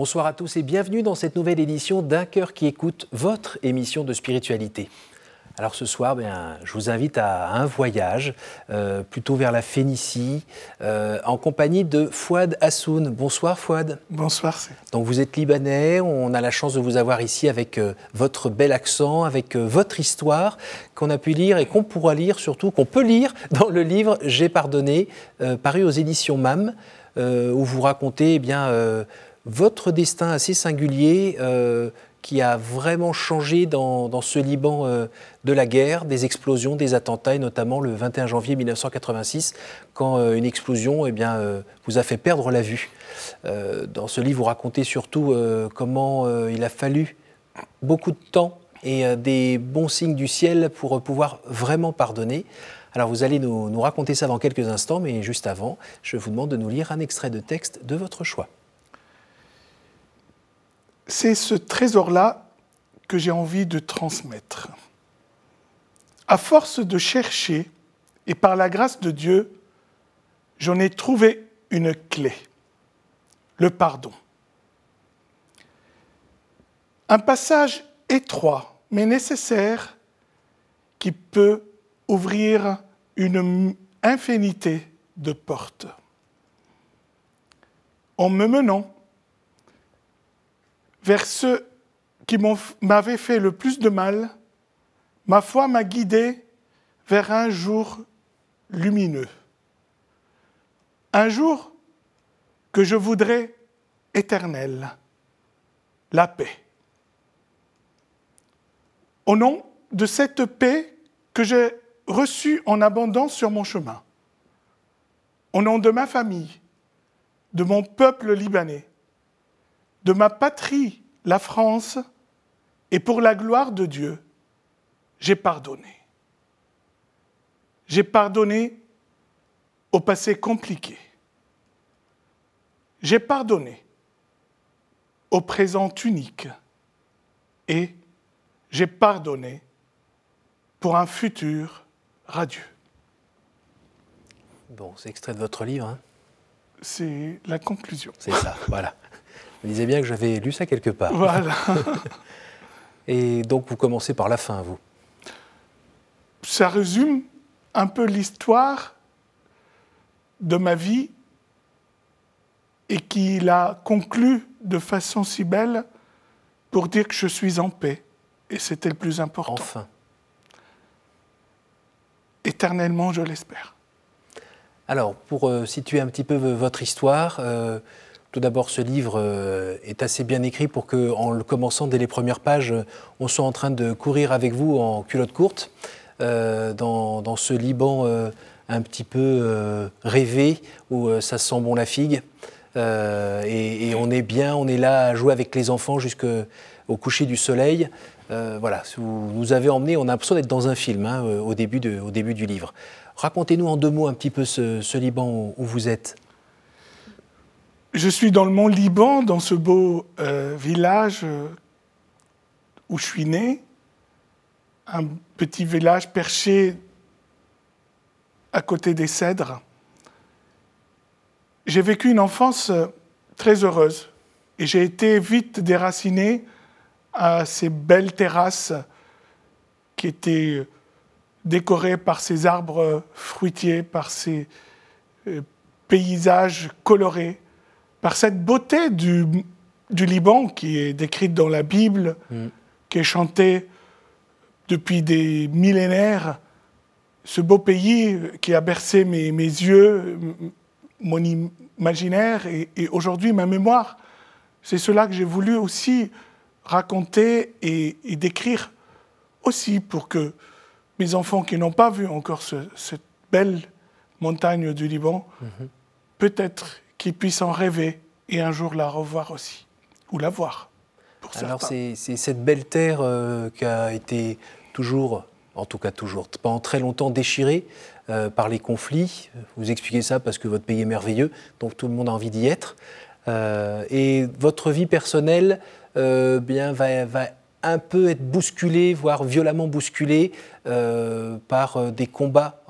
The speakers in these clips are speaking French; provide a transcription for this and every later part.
Bonsoir à tous et bienvenue dans cette nouvelle édition d'Un cœur qui écoute, votre émission de spiritualité. Alors ce soir, bien, je vous invite à un voyage, euh, plutôt vers la Phénicie, euh, en compagnie de Fouad Hassoun. Bonsoir Fouad. Bonsoir. Donc vous êtes libanais, on a la chance de vous avoir ici avec euh, votre bel accent, avec votre histoire qu'on a pu lire et qu'on pourra lire surtout, qu'on peut lire dans le livre J'ai pardonné, paru aux éditions MAM, où vous racontez eh bien votre destin assez singulier euh, qui a vraiment changé dans, ce Liban euh, de la guerre, des explosions, des attentats, et notamment le 21 janvier 1986, quand euh, une explosion eh bien, vous a fait perdre la vue. dans ce livre, vous racontez surtout comment il a fallu beaucoup de temps et des bons signes du ciel pour pouvoir vraiment pardonner. Alors vous allez nous, nous raconter ça dans quelques instants, mais juste avant, je vous demande de nous lire un extrait de texte de votre choix c'est ce trésor-là que j'ai envie de transmettre. À force de chercher, et par la grâce de Dieu, j'en ai trouvé une clé, le pardon. Un passage étroit, mais nécessaire, qui peut ouvrir une infinité de portes. En me menant vers ceux qui m'avaient fait le plus de mal, ma foi m'a guidé vers un jour lumineux. Un jour que je voudrais éternel, la paix. Au nom de cette paix que j'ai reçue en abondance sur mon chemin, au nom de ma famille, de mon peuple libanais, de ma patrie, la France, et pour la gloire de Dieu, j'ai pardonné. J'ai pardonné au passé compliqué. J'ai pardonné au présent unique. Et j'ai pardonné pour un futur radieux. Bon, c'est extrait de votre livre. Hein c'est la conclusion. C'est ça, voilà. Me disais bien que j'avais lu ça quelque part. Voilà. Et donc vous commencez par la fin, vous Ça résume un peu l'histoire de ma vie et qui l'a conclu de façon si belle pour dire que je suis en paix. Et c'était le plus important. Enfin. Éternellement, je l'espère. Alors, pour euh, situer un petit peu votre histoire, euh, tout d'abord, ce livre euh, est assez bien écrit pour que, en le commençant dès les premières pages, on soit en train de courir avec vous en culotte courte euh, dans, ce Liban euh, un petit peu rêvé où ça sent bon la figue. Et, on est bien, on est là à jouer avec les enfants jusqu'au coucher du soleil. voilà, vous nous avez emmené, on a l'impression d'être dans un film hein, au, début du livre. Racontez-nous en deux mots un petit peu ce, Liban où vous êtes. Je suis dans le mont Liban, dans ce beau euh, village euh, où je suis né, un petit village perché à côté des cèdres. J'ai vécu une enfance euh, très heureuse et j'ai été vite déraciné à ces belles terrasses qui étaient décorées par ces arbres fruitiers, par ces paysages colorés par cette beauté du, du Liban qui est décrite dans la Bible, mm. qui est chantée depuis des millénaires, ce beau pays qui a bercé mes, mes yeux, mon imaginaire et, aujourd'hui ma mémoire. C'est cela que j'ai voulu aussi raconter et, décrire aussi pour que mes enfants qui n'ont pas vu encore cette belle montagne du Liban, mm-hmm. peut-être qu'ils puissent en rêver et un jour la revoir aussi, ou la voir. Pour Alors c'est cette belle terre euh, qui a été toujours, en tout cas toujours, pendant très longtemps déchirée euh, par les conflits. Vous expliquez ça parce que votre pays est merveilleux, donc tout le monde a envie d'y être. Euh, et votre vie personnelle bien, va, va, un peu être bousculée, voire violemment bousculée par des combats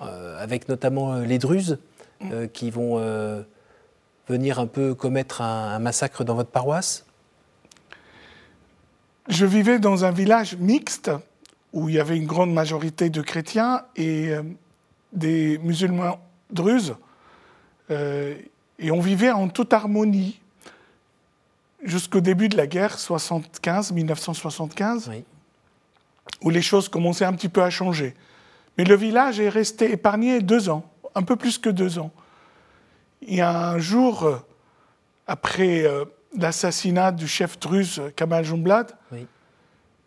avec notamment les Druzes. Euh, qui vont euh, venir un peu commettre un, massacre dans votre paroisse? Je vivais dans un village mixte où il y avait une grande majorité de chrétiens et euh, des musulmans druzes. Euh, et on vivait en toute harmonie jusqu'au début de la guerre 75, 1975, où les choses commençaient un petit peu à changer. Mais le village est resté épargné deux ans, un peu plus que deux ans. Il y a un jour, euh, après euh, l'assassinat du chef druze Kamal Jumblad,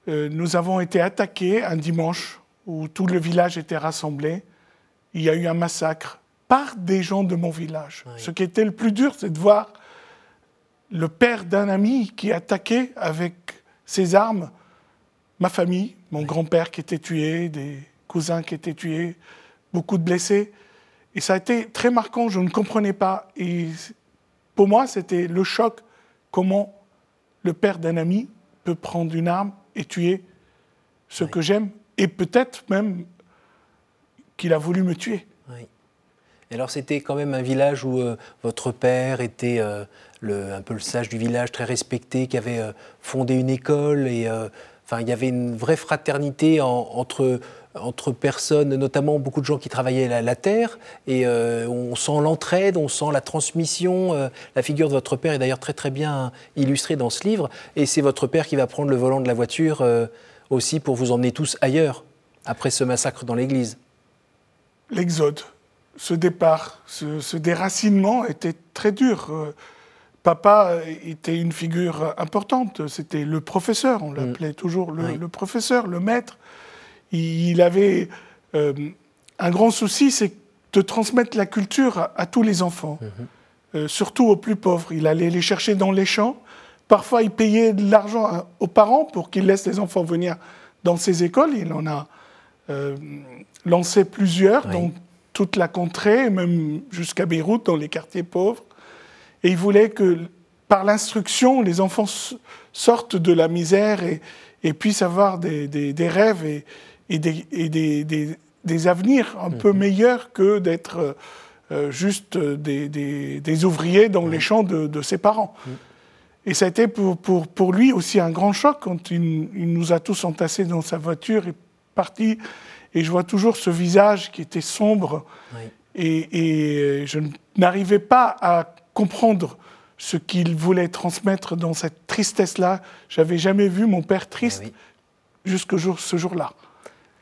euh, nous avons été attaqués un dimanche où tout le village était rassemblé. Il y a eu un massacre par des gens de mon village. Ce qui était le plus dur, c'est de voir le père d'un ami qui attaquait avec ses armes ma famille, mon grand-père qui était tué, des cousins qui étaient tués, beaucoup de blessés. Et ça a été très marquant, je ne comprenais pas. Et pour moi, c'était le choc, comment le père d'un ami peut prendre une arme et tuer ce que j'aime, et peut-être même qu'il a voulu me tuer. Et alors c'était quand même un village où euh, votre père était euh, le, un peu le sage du village, très respecté, qui avait euh, fondé une école, et enfin il y avait une vraie fraternité entre entre personnes, notamment beaucoup de gens qui travaillaient la, la terre, et on sent l'entraide, on sent la transmission. la figure de votre père est d'ailleurs très très bien illustrée dans ce livre, et c'est votre père qui va prendre le volant de la voiture aussi pour vous emmener tous ailleurs après ce massacre dans l'église. L'exode ce départ, ce, déracinement était très dur. Euh, papa était une figure importante, c'était le professeur, on l'appelait mm. toujours le, professeur, le maître. Il, avait euh, un grand souci, c'est de transmettre la culture à, tous les enfants, mm-hmm. euh, surtout aux plus pauvres. Il allait les chercher dans les champs. Parfois, il payait de l'argent aux parents pour qu'ils laissent les enfants venir dans ses écoles. Il en a lancé plusieurs, donc toute la contrée, même jusqu'à Beyrouth, dans les quartiers pauvres. Et il voulait que, par l'instruction, les enfants sortent de la misère et, puissent avoir des, rêves et, des, avenirs un peu mhm. meilleurs que d'être euh, juste des, ouvriers dans les champs de, ses parents. Mhm. Et ça a été pour, pour, lui aussi un grand choc quand il, il nous a tous entassés dans sa voiture et parti et je vois toujours ce visage qui était sombre. Et, je n'arrivais pas à comprendre ce qu'il voulait transmettre dans cette tristesse-là. J'avais jamais vu mon père triste eh jusqu'à jour, ce jour-là.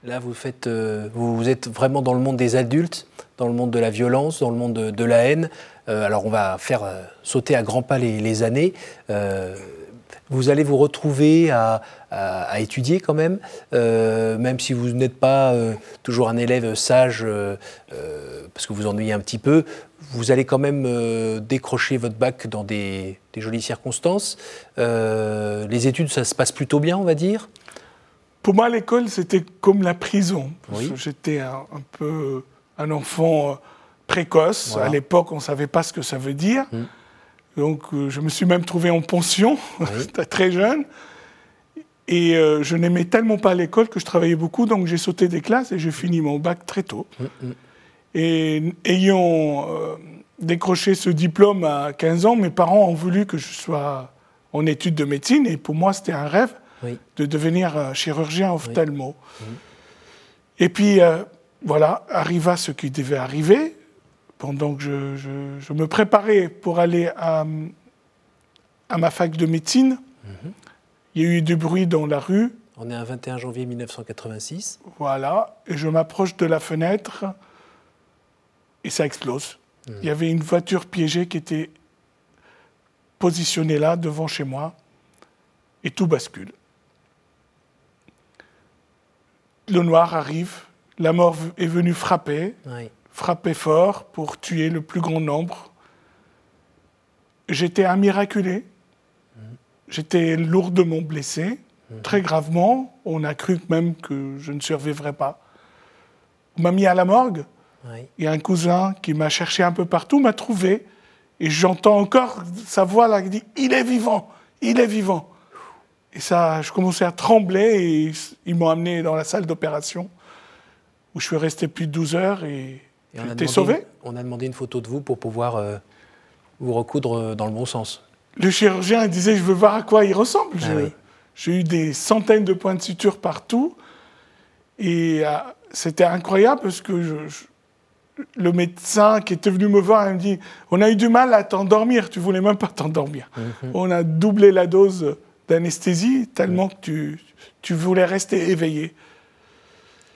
Là, vous, faites, euh, êtes vraiment dans le monde des adultes, dans le monde de la violence, dans le monde de, la haine. Euh, alors, on va faire euh, sauter à grands pas les, années vous allez vous retrouver à, étudier quand même, même si vous n'êtes pas toujours un élève sage, parce que vous ennuyez un petit peu, vous allez quand même décrocher votre bac dans des, jolies circonstances. les études, ça se passe plutôt bien, on va dire Pour moi, l'école, c'était comme la prison. J'étais un, peu un enfant précoce. À l'époque, on ne savait pas ce que ça veut dire. Hum. Donc, euh, je me suis même trouvé en pension, très jeune. Et euh, je n'aimais tellement pas l'école que je travaillais beaucoup, donc j'ai sauté des classes et j'ai fini mon bac très tôt. Mm, mm. Et ayant euh, décroché ce diplôme à 15 ans, mes parents ont voulu que je sois en études de médecine, et pour moi, c'était un rêve de devenir chirurgien ophtalmo. Et puis, voilà, arriva ce qui devait arriver pendant que je, me préparais pour aller à, ma fac de médecine, mhm. il y a eu du bruit dans la rue. On est un 21 janvier 1986. Voilà, et je m'approche de la fenêtre et ça explose. Mhm. Il y avait une voiture piégée qui était positionnée là, devant chez moi, et tout bascule. Le noir arrive, la mort est venue frapper. Oui frappé fort pour tuer le plus grand nombre. J'étais un miraculé. J'étais lourdement blessé, très gravement. On a cru même que je ne survivrais pas. On m'a mis à la morgue. Il y a un cousin qui m'a cherché un peu partout, m'a trouvé. Et j'entends encore sa voix là qui dit Il est vivant, il est vivant. Et ça, je commençais à trembler et ils m'ont amené dans la salle d'opération où je suis resté plus de 12 heures et et a sauvé On a demandé une photo de vous pour pouvoir euh, Vous recoudre dans le bon sens. Le chirurgien disait je veux voir à quoi il ressemble. Ah oui. J'ai eu des centaines de points de suture partout. Et euh, c'était incroyable parce que je- je- le médecin qui était venu me voir, il me dit On a eu du mal à t'endormir, tu voulais même pas t'endormir. Mhm. On a doublé la dose d'anesthésie tellement que tu, tu voulais rester éveillé.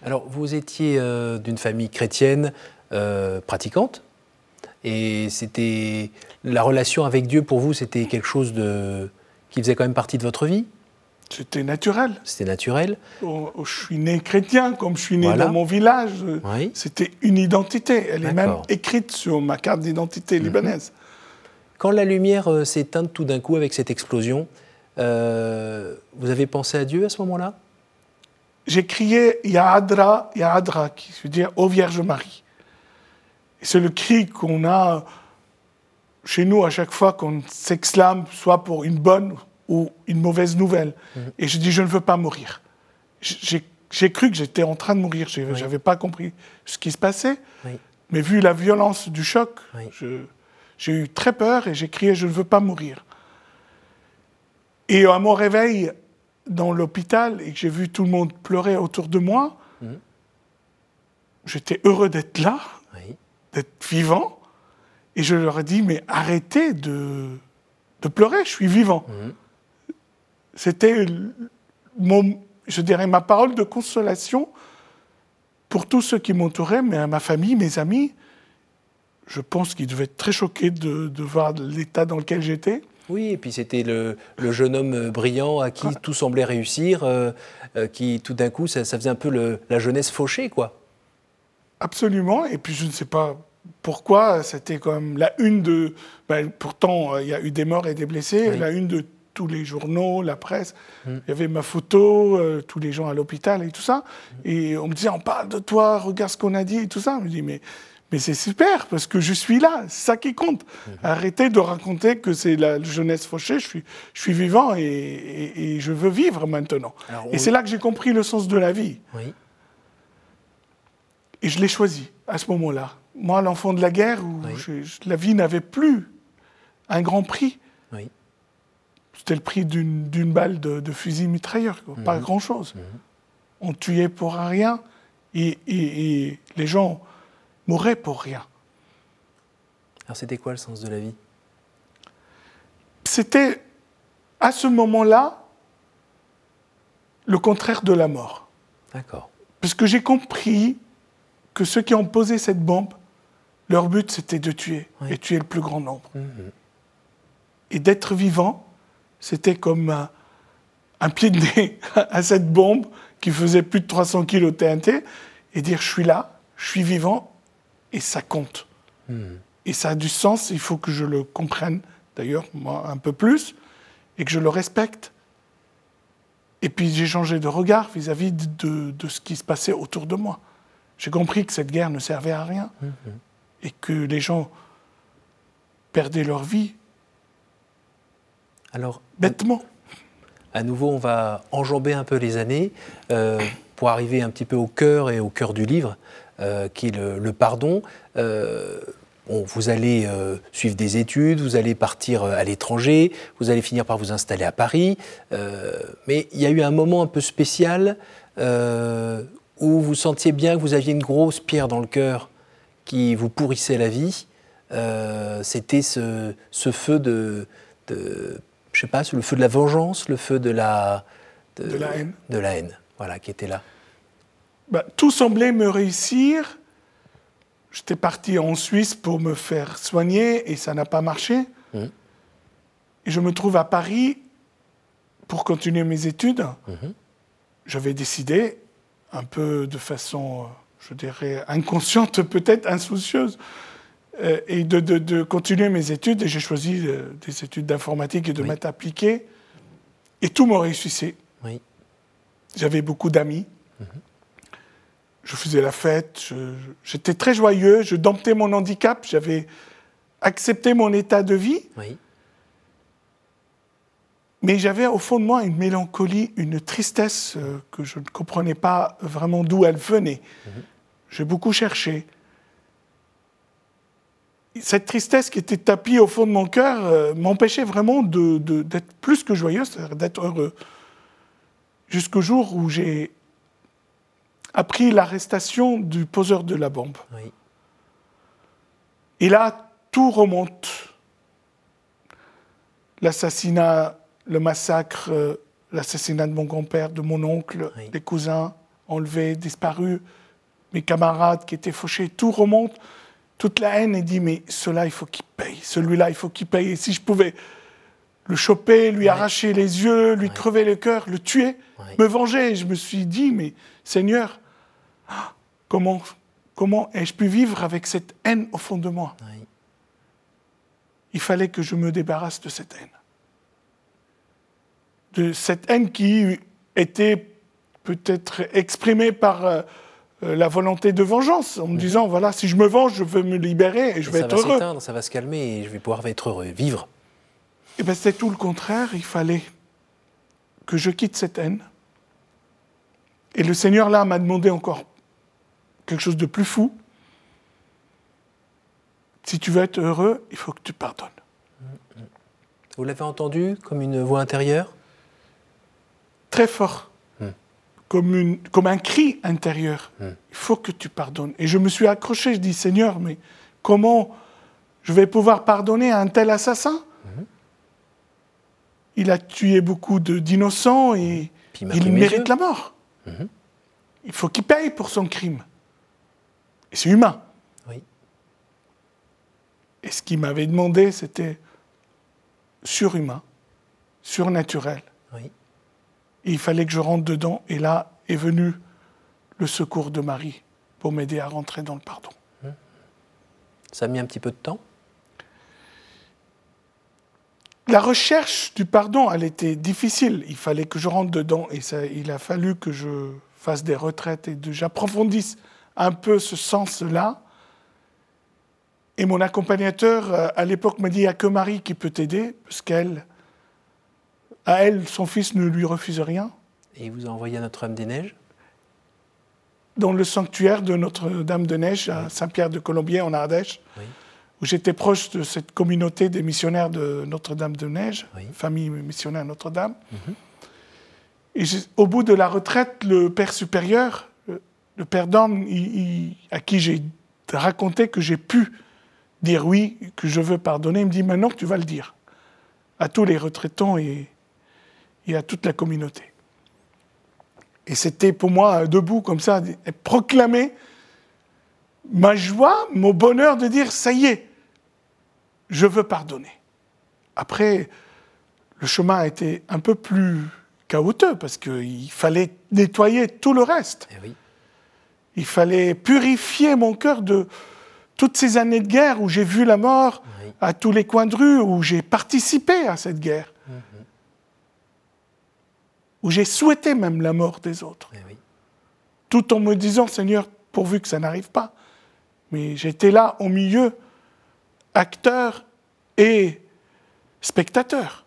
Alors, vous étiez euh, d'une famille chrétienne euh, pratiquante, et c'était la relation avec Dieu pour vous, c'était quelque chose de qui faisait quand même partie de votre vie? C'était naturel. C'était naturel. Oh, oh, je suis né chrétien, comme je suis né Voilà. dans mon village. Oui. C'était une identité. Elle est même écrite sur ma carte d'identité Mhm. libanaise. Quand la lumière euh, s'est éteinte tout d'un coup avec cette explosion, euh, vous avez pensé à Dieu à ce moment-là? J'ai crié Yahadra, Yahadra, qui veut dire Ô Vierge Marie. Et c'est le cri qu'on a chez nous à chaque fois qu'on s'exclame, soit pour une bonne ou une mauvaise nouvelle. Et je dis Je ne veux pas mourir. J'ai cru que j'étais en train de mourir. Je n'avais pas compris ce qui se passait. Oui. Mais vu la violence du choc, Oui. j'ai eu très peur et j'ai crié Je ne veux pas mourir. Et à mon réveil dans l'hôpital et que j'ai vu tout le monde pleurer autour de moi, Mhm. j'étais heureux d'être là, Oui. d'être vivant. Et je leur ai dit Mais arrêtez de, de pleurer, je suis vivant. Mhm. C'était mon, je dirais, ma parole de consolation pour tous ceux qui m'entouraient, mais à ma famille, mes amis. Je pense qu'ils devaient être très choqués de, de voir l'état dans lequel j'étais. Oui, et puis c'était le, le jeune homme euh, brillant à qui tout semblait réussir, euh, euh, qui tout d'un coup, ça, ça faisait un peu le- la jeunesse fauchée, quoi. Absolument. Et puis je ne sais pas pourquoi, c'était quand même la une de. ben, pourtant, il y a eu des morts et des blessés. Oui. La une de tous les journaux, la presse. Mm. Il y avait ma photo, euh, tous les gens à l'hôpital et tout ça. Et on me disait, on parle de toi, regarde ce qu'on a dit et tout ça. Je me dis, mais. Mais c'est super parce que je suis là, c'est ça qui compte. Mm-hmm. Arrêtez de raconter que c'est la jeunesse fauchée, je suis, je suis vivant et, et- et je veux vivre maintenant. Alors, Et c'est là que j'ai compris le sens de la vie. Oui. Et je l'ai choisi à ce moment-là. Moi, l'enfant de la guerre, où Oui. je- je- la vie n'avait plus un grand prix. Oui. C'était le prix d'une balle de, de fusil mitrailleur, quoi. Mhm. pas grand-chose. On tuait pour rien et les gens mouraient pour rien. Alors c'était quoi le sens de la vie? C'était à ce moment-là le contraire de la mort. D'accord. Parce que j'ai compris que ceux qui ont posé cette bombe, leur but c'était de tuer, Oui. et tuer le plus grand nombre. Mhm. Et d'être vivant, c'était comme un, un pied de nez à cette bombe qui faisait plus de 300 kilos TNT, et dire je suis là, je suis vivant, et ça compte. Mhm. Et ça a du sens, il faut que je le comprenne, d'ailleurs, moi, un peu plus, et que je le respecte. Et puis j'ai changé de regard vis-à-vis de, de- de ce qui se passait autour de moi. J'ai compris que cette guerre ne servait à rien, Mhm. et que les gens perdaient leur vie Alors, bêtement. à nouveau, on va enjamber un peu les années euh, pour arriver un petit peu au cœur et au cœur du livre, qui est le, le pardon. Euh, bon, vous allez euh, suivre des études, vous allez partir euh, à l'étranger, vous allez finir par vous installer à Paris. euh, mais il y a eu un moment un peu spécial euh, où vous sentiez bien que vous aviez une grosse pierre dans le cœur qui vous pourrissait la vie. Euh, C'était ce, ce feu de, de je sais pas, le feu de la vengeance, le feu de la De la haine. de la haine, voilà, qui était là. Bah, tout semblait me réussir. J'étais parti en Suisse pour me faire soigner et ça n'a pas marché. Mhm. Et je me trouve à Paris pour continuer mes études. Mhm. J'avais décidé, un peu de façon, euh, je dirais, inconsciente, peut-être insoucieuse, euh, et de, de- de continuer mes études. Et j'ai choisi euh, des études d'informatique et de Oui. maths appliquées. Et tout me réussissait. Oui. J'avais beaucoup d'amis. Je faisais la fête. J'étais très joyeux. Je domptais mon handicap. J'avais accepté mon état de vie. Oui. Mais j'avais au fond de moi une mélancolie, une tristesse euh, que je ne comprenais pas vraiment d'où elle venait. J'ai beaucoup cherché. cette tristesse qui était tapie au fond de mon cœur euh, m'empêchait vraiment d'être plus que joyeux, c'est-à-dire d'être heureux. Jusqu'au jour où j'ai appris l'arrestation du poseur de la bombe. Et là, tout remonte. L'assassinat, le massacre, euh, l'assassinat de mon grand-père, de mon oncle, des cousins enlevés, disparus, mes camarades qui étaient fauchés, tout remonte. Toute la haine et dit mais cela il faut qu'il paye, celui-là il faut qu'il paye. Et si je pouvais le choper, lui arracher les yeux, lui crever le cœur, le tuer, me venger, je me suis dit mais Seigneur, comment comment ai-je pu vivre avec cette haine au fond de moi Il fallait que je me débarrasse de cette haine, de cette haine qui était peut-être exprimée par euh, euh, la volonté de vengeance, en me disant, voilà, si je me venge, je veux me libérer et je vais être heureux. Ça va ça va se calmer et je vais pouvoir être heureux, vivre. Eh bien c'est tout le contraire, il fallait que je quitte cette haine. Et le Seigneur là m'a demandé encore quelque chose de plus fou. Si tu veux être heureux, il faut que tu pardonnes. Vous l'avez entendu comme une voix intérieure? Très fort comme, un cri intérieur. Hmm. Il faut que tu pardonnes. Et je me suis accroché, je dis, Seigneur, mais comment je vais pouvoir pardonner à un tel assassin? Hmm. Il a tué beaucoup d'innocents et il, mérite la mort. Hmm. Il faut qu'il paye pour son crime. Et c'est humain. Et ce qu'il m'avait demandé, c'était surhumain, surnaturel. Oui il fallait que je rentre dedans. Et là est venu le secours de Marie pour m'aider à rentrer dans le pardon. Ça a mis un petit peu de temps? La recherche du pardon, elle était difficile. Il fallait que je rentre dedans et ça, il a fallu que je fasse des retraites et que j'approfondisse un peu ce sens-là. Et mon accompagnateur, euh, à l'époque, m'a dit, il n'y a que Marie qui peut t'aider, parce qu'elle, à elle, son fils ne lui refuse rien. Et il vous a envoyé à Notre-Dame-des-Neiges Dans le sanctuaire de Notre-Dame-de-Neige, à Saint-Pierre-de-Colombier, en Ardèche, où j'étais proche de cette communauté des missionnaires de Notre-Dame-de-Neige, famille missionnaire Notre-Dame. Mhm. Et au bout de la retraite, le père supérieur, le père d'homme, à qui j'ai raconté que j'ai pu dire oui, que je veux pardonner, il me dit maintenant tu vas le dire à tous les retraitants et à toute la communauté. Et c'était pour moi debout comme ça, proclamer ma joie, mon bonheur de dire ça y est, je veux pardonner. Après, le chemin a été un peu plus chaotique parce qu'il fallait nettoyer tout le reste. Eh Il fallait purifier mon cœur de toutes ces années de guerre où j'ai vu la mort à tous les coins de rue, où j'ai participé à cette guerre où j'ai souhaité même la mort des autres. Eh Tout en me disant, Seigneur, pourvu que ça n'arrive pas. Mais j'étais là au milieu, acteur et spectateur.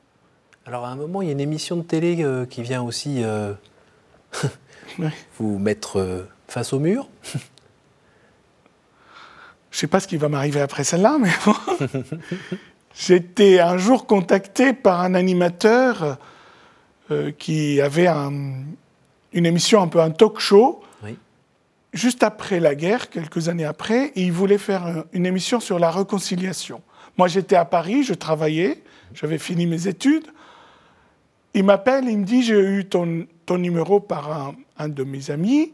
Alors à un moment, il y a une émission de télé euh, qui vient aussi euh, vous mettre euh, face au mur. Je ne sais pas ce qui va m'arriver après celle-là, mais bon. J'étais un jour contacté par un animateur euh, qui avait une émission, un peu un talk show, juste après la guerre, quelques années après, et il voulait faire une émission sur la réconciliation. Moi, j'étais à Paris, je travaillais, j'avais fini mes études. Il m'appelle, il me dit J'ai eu ton, ton numéro par un, de mes amis,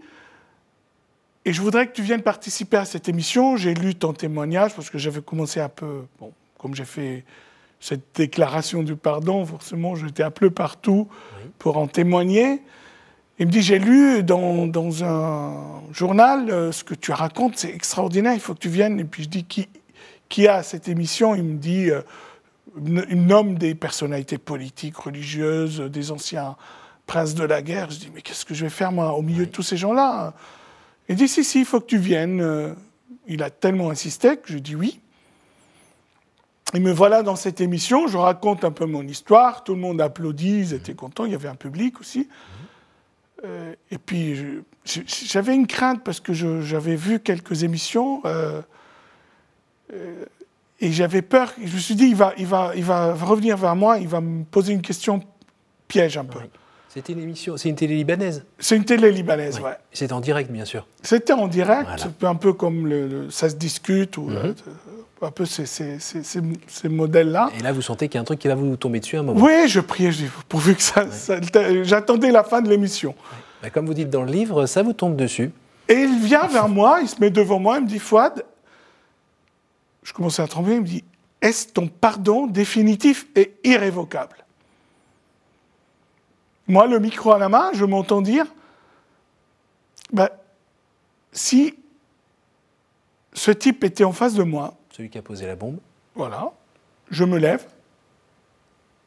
et je voudrais que tu viennes participer à cette émission. J'ai lu ton témoignage parce que j'avais commencé un peu, bon, comme j'ai fait cette déclaration du pardon, forcément, j'étais appelé partout pour en témoigner. Il me dit, j'ai lu dans, dans, un journal euh, ce que tu racontes, c'est extraordinaire, il faut que tu viennes. Et puis je dis, qui, qui a cette émission? Il me dit, euh, il nomme des personnalités politiques, religieuses, des anciens princes de la guerre. Je dis, mais qu'est-ce que je vais faire moi au milieu de tous ces gens-là? Il dit, si, si, il faut que tu viennes. Euh, il a tellement insisté que je dis oui. Et me voilà dans cette émission, je raconte un peu mon histoire, tout le monde applaudit, ils étaient contents, il y avait un public aussi. Euh, et puis j'avais une crainte parce que j'avais vu quelques émissions. Euh, Et j'avais peur, je me suis dit, il va, il, va, il va revenir vers moi, il va me poser une question piège un peu. C'était une émission, c'est une télé libanaise C'est une télé libanaise, ouais. C'est en direct, bien sûr. C'était en direct, un peu comme le, ça se discute, ou mhm. euh, un peu ces, ces, ces, modèles-là. Et là, vous sentez qu'il y a un truc qui va vous tomber dessus à un moment. Oui, je priais, pourvu que ça. J'attendais la fin de l'émission. Bah, comme vous dites dans le livre, ça vous tombe dessus. Et il vient vers moi, il se met devant moi, il me dit Fouad, je commence à trembler, il me dit Est-ce ton pardon définitif et irrévocable? Moi, le micro à la main, je m'entends dire, ben, si ce type était en face de moi, celui qui a posé la bombe, voilà, je me lève,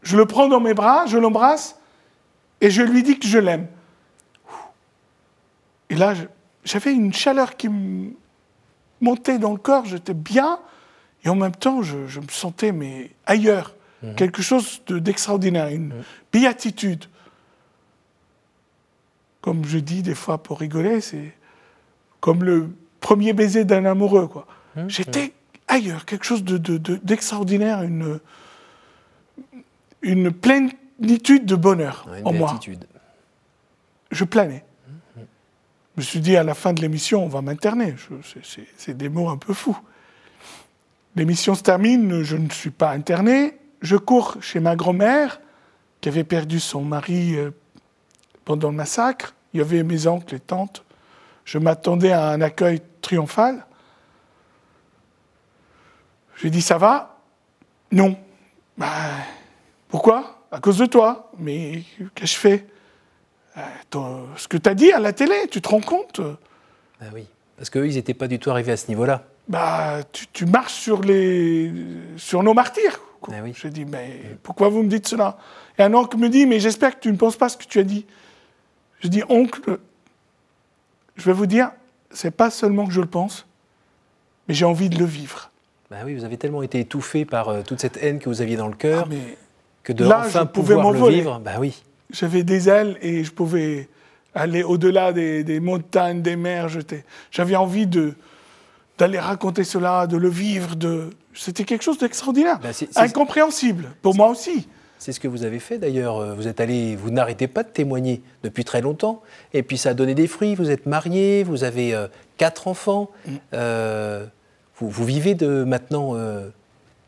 je le prends dans mes bras, je l'embrasse et je lui dis que je l'aime. Et là, j'avais une chaleur qui me montait dans le corps, j'étais bien, et en même temps, je, me sentais mais ailleurs, mhm. quelque chose d'extraordinaire, une mhm. béatitude comme je dis des fois pour rigoler, c'est comme le premier baiser d'un amoureux. quoi. Hum, J'étais hum. ailleurs, quelque chose d'extraordinaire, de, une, une plénitude de bonheur en moi. Je planais. Hum, je me suis dit à la fin de l'émission, on va m'interner. C'est des mots un peu fous. L'émission se termine, je ne suis pas interné. Je cours chez ma grand-mère, qui avait perdu son mari euh, pendant le massacre. Il y avait mes oncles et tantes. Je m'attendais à un accueil triomphal. J'ai dit Ça va? Non. Bah, pourquoi? À cause de toi. Mais qu'est-ce que je fais? Ce que tu as dit à la télé, tu te rends compte? Bah oui, parce qu'eux, ils n'étaient pas du tout arrivés à ce niveau-là. Bah, tu, marches sur, les, sur nos martyrs. Ah oui. J'ai dit, mais pourquoi vous me dites cela? Et un oncle me dit, mais j'espère que tu ne penses pas ce que tu as dit. Je dis, oncle, je vais vous dire, c'est pas seulement que je le pense, mais j'ai envie de le vivre. Ben oui, vous avez tellement été étouffé par euh, toute cette haine que vous aviez dans le cœur, ah, que de là, enfin je pouvais pouvoir le vivre, ben oui. J'avais des ailes et je pouvais aller au-delà des, montagnes, des mers. J'avais envie de d'aller raconter cela, de le vivre. De... C'était quelque chose d'extraordinaire, ben, incompréhensible pour moi aussi. C'est ce que vous avez fait d'ailleurs. Euh, vous êtes allé, vous n'arrêtez pas de témoigner depuis très longtemps. Et puis ça a donné des fruits. Vous êtes marié, vous avez euh, quatre enfants. Mm. Euh, vous, vivez de maintenant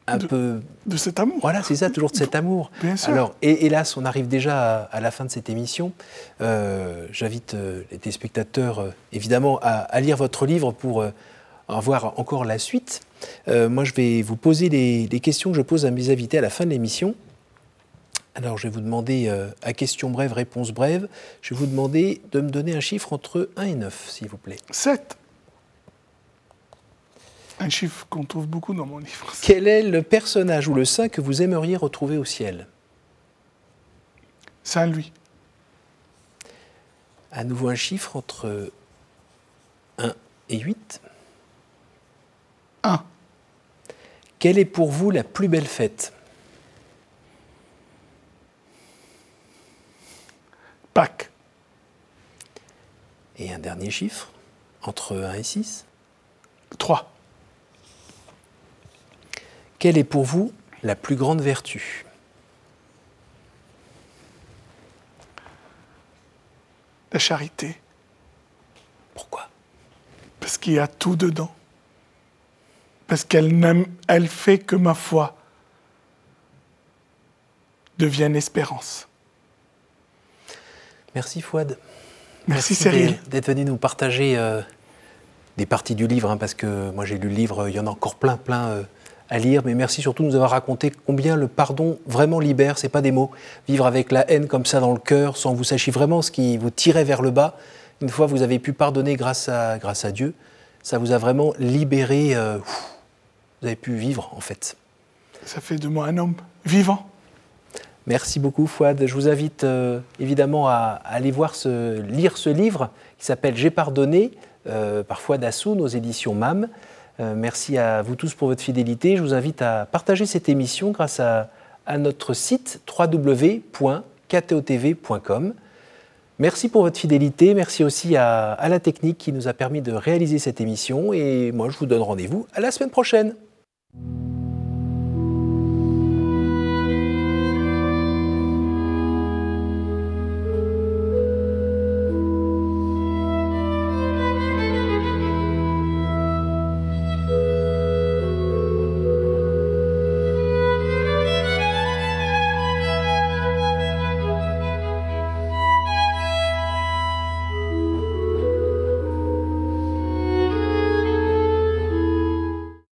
un peu de cet amour. Voilà, c'est ça, toujours de cet amour. Bien sûr. Alors, et, hélas, on arrive déjà à, la fin de cette émission. J'invite les téléspectateurs, évidemment, à, lire votre livre pour en voir encore la suite. moi, je vais vous poser les, les questions que je pose à mes invités à la fin de l'émission. Alors, je vais vous demander, euh, à question brève, réponse brève, je vais vous demander de me donner un chiffre entre 1 et 9, s'il vous plaît. 7. Un chiffre qu'on trouve beaucoup dans mon livre. Quel est le personnage ou le saint que vous aimeriez retrouver au ciel? Saint Louis. À nouveau un chiffre entre 1 et 8. 1. Quelle est pour vous la plus belle fête? Et un dernier chiffre, entre 1 et 6 3. Quelle est pour vous la plus grande vertu? La charité. Pourquoi? Parce qu'il y a tout dedans. Parce qu'elle elle fait que ma foi devienne espérance. Merci Fouad. Merci, Cyril. D'être venu nous partager euh, des parties du livre, hein, parce que moi j'ai lu le livre, il y en a encore plein, plein euh, à lire, mais merci surtout de nous avoir raconté combien le pardon vraiment libère, c'est pas des mots. Vivre avec la haine comme ça dans le cœur, sans vous sachiez vraiment ce qui vous tirait vers le bas, une fois vous avez pu pardonner grâce à, grâce à Dieu, ça vous a vraiment libéré, euh, vous avez pu vivre en fait. Ça fait de moi un homme vivant. Merci beaucoup Fouad. Je vous invite euh, évidemment à, aller voir ce, lire ce livre qui s'appelle J'ai pardonné euh, par Fouad aux éditions MAM. Euh, merci à vous tous pour votre fidélité. Je vous invite à partager cette émission grâce à, notre site www.ktotv.com. Merci pour votre fidélité. Merci aussi à la technique qui nous a permis de réaliser cette émission. Et moi, je vous donne rendez-vous à la semaine prochaine.